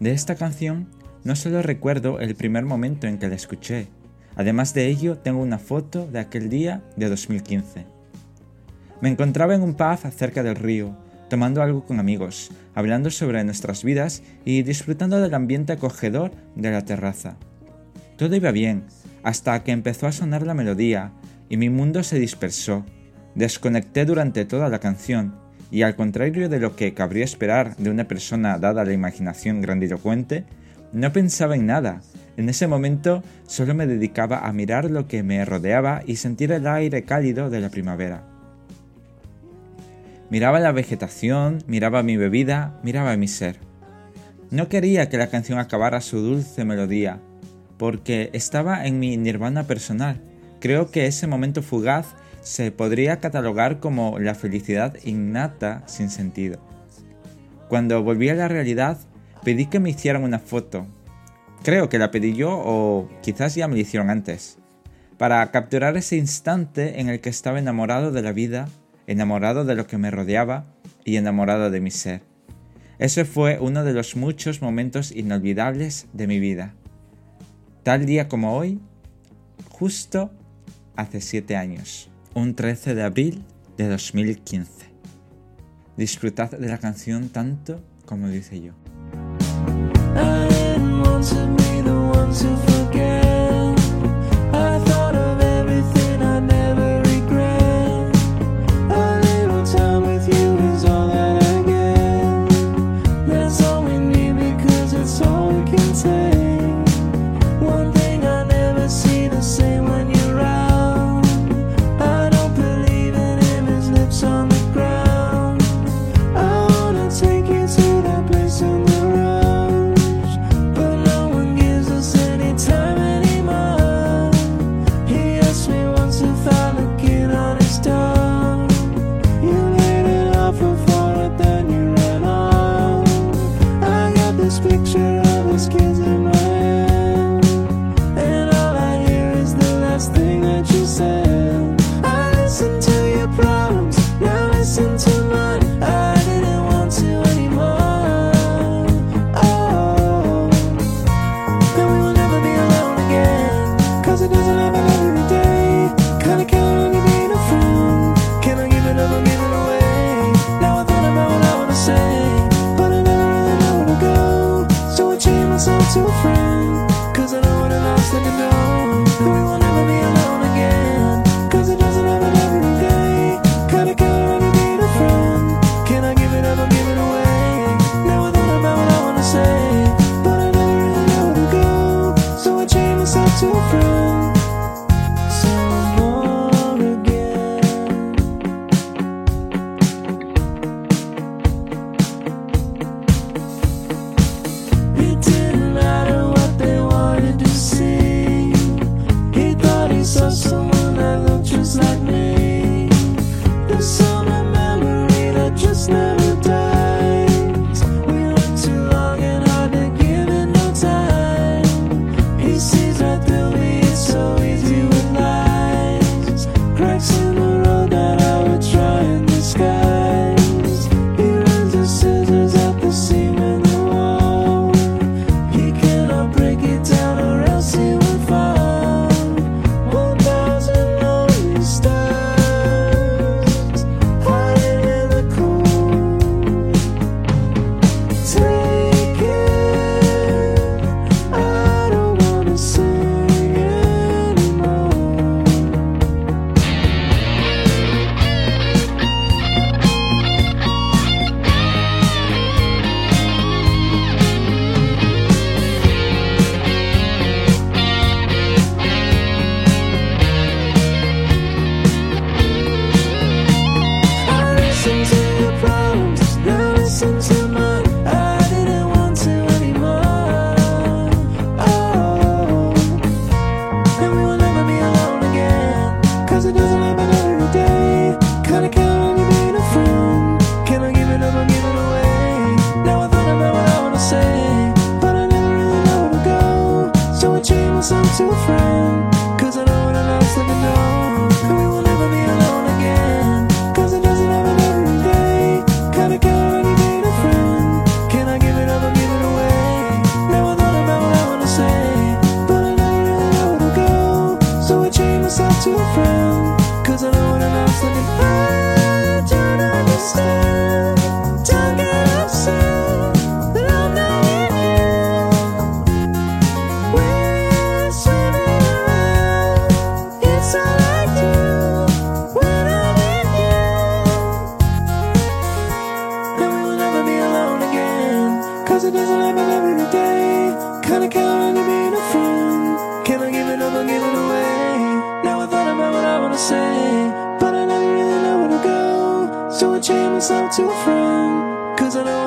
De esta canción no solo recuerdo el primer momento en que la escuché, además de ello tengo una foto de aquel día de 2015. Me encontraba en un pub cerca del río, tomando algo con amigos, hablando sobre nuestras vidas y disfrutando del ambiente acogedor de la terraza. Todo iba bien, hasta que empezó a sonar la melodía y mi mundo se dispersó. Desconecté durante toda la canción y al contrario de lo que cabría esperar de una persona dada la imaginación grandilocuente, no pensaba en nada. En ese momento solo me dedicaba a mirar lo que me rodeaba y sentir el aire cálido de la primavera. Miraba la vegetación, miraba mi bebida, miraba mi ser. No quería que la canción acabara su dulce melodía, porque estaba en mi nirvana personal. Creo que ese momento fugaz se podría catalogar como la felicidad innata sin sentido. Cuando volví a la realidad, pedí que me hicieran una foto. Creo que la pedí yo o quizás ya me la hicieron antes. Para capturar ese instante en el que estaba enamorado de la vida, enamorado de lo que me rodeaba y enamorado de mi ser. Ese fue uno de los muchos momentos inolvidables de mi vida. Tal día como hoy, justo hace siete años un 13 de abril de 2015. Disfrutad de la canción tanto como dice yo. so far comes too frame Cause it doesn't happen every day. Kinda counting to being a friend. Can I give it up or give it away? Now I thought about what I wanna say. But I never really know where to go. So I chain myself to a friend. Cause I know